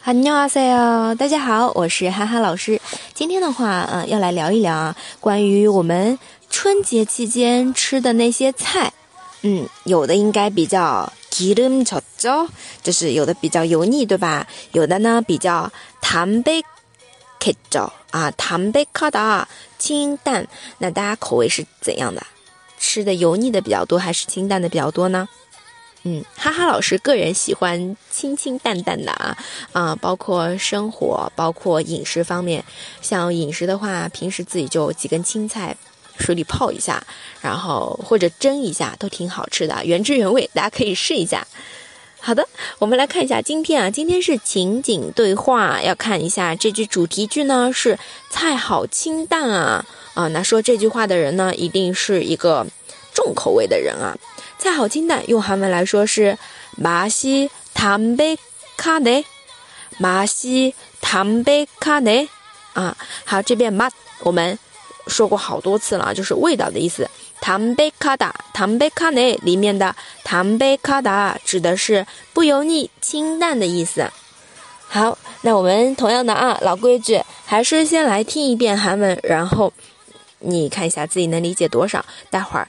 哈妞阿塞哟，大家好，我是哈哈老师。今天的话，呃，要来聊一聊啊，关于我们春节期间吃的那些菜。嗯，有的应该比较기름져 져， 就是有的比较油腻，对吧？有的呢比较담백해져啊，담백하다清淡。那大家口味是怎样的？吃的油腻的比较多，还是清淡的比较多呢？ 嗯，哈哈老师个人喜欢清清淡淡的啊啊，包括生活，包括饮食方面。像饮食的话，平时自己就几根青菜，水里泡一下，然后或者蒸一下，都挺好吃的，原汁原味，大家可以试一下。好的，我们来看一下今天啊，今天是情景对话，要看一下这句主题句呢是菜好清淡啊啊，那说这句话的人呢，一定是一个重口味的人啊。菜好清淡，用韩文来说是맛이담백하 네， 맛이담백하 네。 啊，好，这边맛我们说过好多次了，就是味道的意思。담백하 다， 담백하네里面的담백하다指的是不油腻、清淡的意思。好，那我们同样的啊，老规矩，还是先来听一遍韩文，然后你看一下自己能理解多少。待会儿。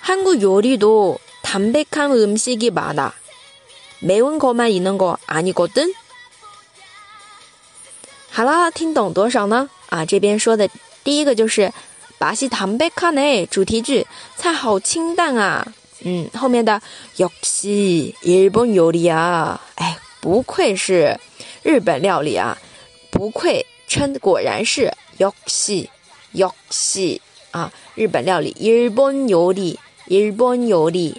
한국 요리도 담백한 음식이 많아. 매운 것만 있는 거 아니거든. 好了，听懂多少呢？啊，这边说的第一个就是 맛이 담백하네 主题句，菜好清淡啊。嗯，后面的 역시 일본 요리야. 哎，不愧是日本料理啊，不愧称果然是 역시 역시 啊，日本料理 일본 요리 일본 요리.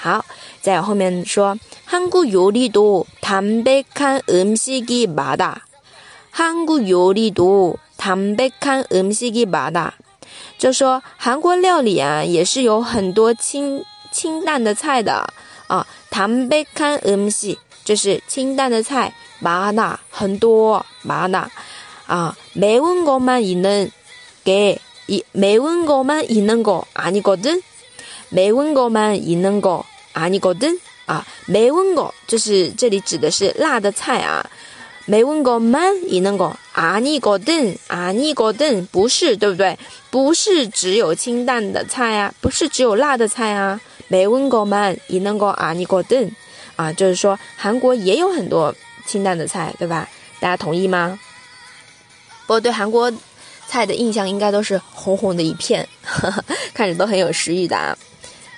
好，再后面说 한국 요리도 담백한 음식이 많아. 한국 요리도 담백한 음식이 많아. 就说韩国料理啊，也是有很多清清淡的菜的啊。 담백한 음식 就是清淡的菜 많아 很多 많아. 아, 매운 것만 있는 게 이, 매운 것만 있는 거 아니거든. 매운거만있는거아니거든啊，매운 거就是这里指的是辣的菜啊。매운거만있는거아니거든아니거든不是对不对？不是只有清淡的菜啊，不是只有辣的菜啊。매운거만있는거아니거든啊，就是说韩国也有很多清淡的菜，对吧？大家同意吗？不过对韩国菜的印象应该都是红红的一片，看着都很有食欲的啊。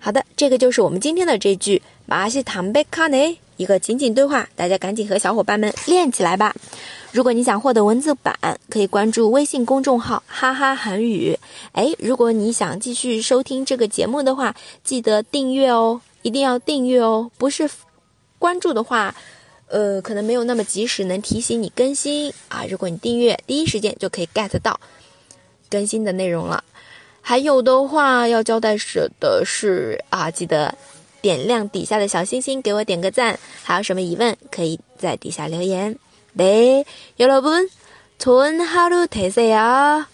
好的，这个就是我们今天的这句“马西坦贝卡内”一个情景对话，大家赶紧和小伙伴们练起来吧。如果你想获得文字版，可以关注微信公众号“哈哈韩语”。哎，如果你想继续收听这个节目的话，记得订阅哦，一定要订阅哦。不是关注的话，呃，可能没有那么及时能提醒你更新啊。如果你订阅，第一时间就可以 get 到更新的内容了。还有的话要交代的是啊，记得点亮底下的小星星，给我点个赞。还有什么疑问，可以在底下留言。 네, 여러분, 좋은 하루 되세요.